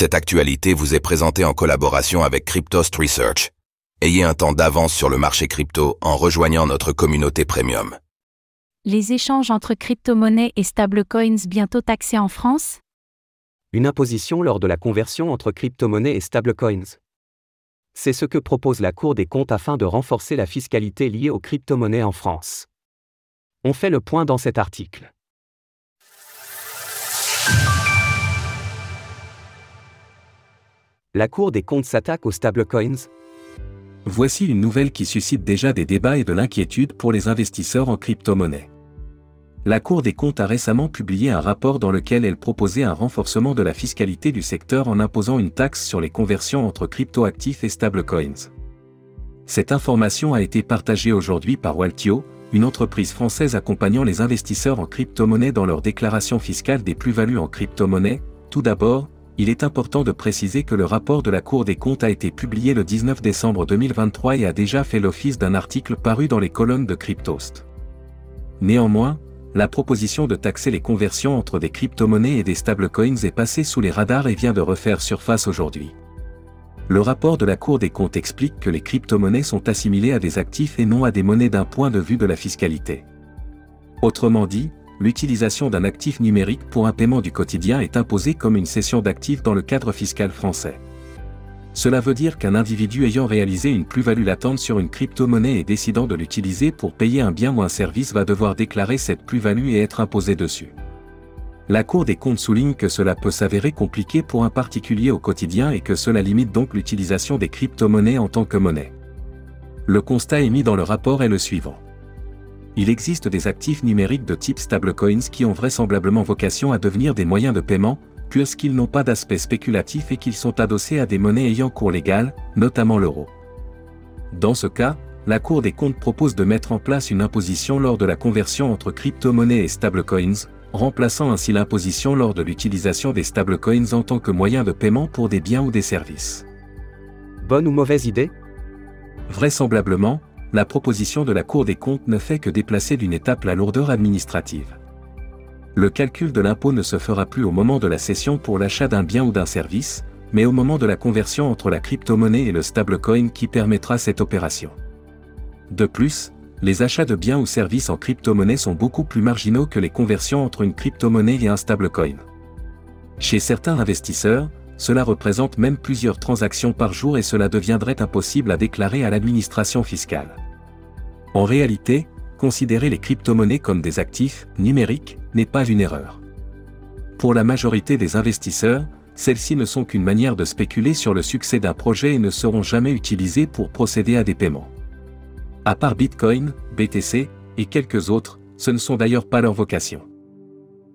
Cette actualité vous est présentée en collaboration avec Cryptost Research. Ayez un temps d'avance sur le marché crypto en rejoignant notre communauté premium. Les échanges entre crypto-monnaies et stablecoins bientôt taxés en France? Une imposition lors de la conversion entre crypto-monnaies et stablecoins. C'est ce que propose la Cour des comptes afin de renforcer la fiscalité liée aux crypto-monnaies en France. On fait le point dans cet article. La Cour des comptes s'attaque aux stablecoins. Voici une nouvelle qui suscite déjà des débats et de l'inquiétude pour les investisseurs en crypto-monnaie. La Cour des comptes a récemment publié un rapport dans lequel elle proposait un renforcement de la fiscalité du secteur en imposant une taxe sur les conversions entre crypto-actifs et stablecoins. Cette information a été partagée aujourd'hui par Waltio, une entreprise française accompagnant les investisseurs en crypto-monnaie dans leur déclaration fiscale des plus-values en crypto-monnaie. Tout d'abord, il est important de préciser que le rapport de la Cour des comptes a été publié le 19 décembre 2023 et a déjà fait l'office d'un article paru dans les colonnes de Cryptost. Néanmoins, la proposition de taxer les conversions entre des crypto-monnaies et des stablecoins est passée sous les radars et vient de refaire surface aujourd'hui. Le rapport de la Cour des comptes explique que les crypto-monnaies sont assimilées à des actifs et non à des monnaies d'un point de vue de la fiscalité. Autrement dit, l'utilisation d'un actif numérique pour un paiement du quotidien est imposée comme une cession d'actifs dans le cadre fiscal français. Cela veut dire qu'un individu ayant réalisé une plus-value latente sur une crypto-monnaie et décidant de l'utiliser pour payer un bien ou un service va devoir déclarer cette plus-value et être imposé dessus. La Cour des comptes souligne que cela peut s'avérer compliqué pour un particulier au quotidien et que cela limite donc l'utilisation des crypto-monnaies en tant que monnaie. Le constat émis dans le rapport est le suivant il existe des actifs numériques de type stablecoins qui ont vraisemblablement vocation à devenir des moyens de paiement, puisqu'ils n'ont pas d'aspect spéculatif et qu'ils sont adossés à des monnaies ayant cours légal, notamment l'euro. Dans ce cas, la Cour des comptes propose de mettre en place une imposition lors de la conversion entre crypto-monnaies et stablecoins, remplaçant ainsi l'imposition lors de l'utilisation des stablecoins en tant que moyen de paiement pour des biens ou des services. Bonne ou mauvaise idée? Vraisemblablement, la proposition de la Cour des comptes ne fait que déplacer d'une étape la lourdeur administrative. Le calcul de l'impôt ne se fera plus au moment de la cession pour l'achat d'un bien ou d'un service, mais au moment de la conversion entre la crypto-monnaie et le stablecoin qui permettra cette opération. De plus, les achats de biens ou services en crypto-monnaie sont beaucoup plus marginaux que les conversions entre une crypto-monnaie et un stablecoin. Chez certains investisseurs, cela représente même plusieurs transactions par jour et cela deviendrait impossible à déclarer à l'administration fiscale. En réalité, considérer les crypto-monnaies comme des actifs numériques n'est pas une erreur. Pour la majorité des investisseurs, celles-ci ne sont qu'une manière de spéculer sur le succès d'un projet et ne seront jamais utilisées pour procéder à des paiements. À part Bitcoin, BTC et quelques autres, ce ne sont d'ailleurs pas leur vocation.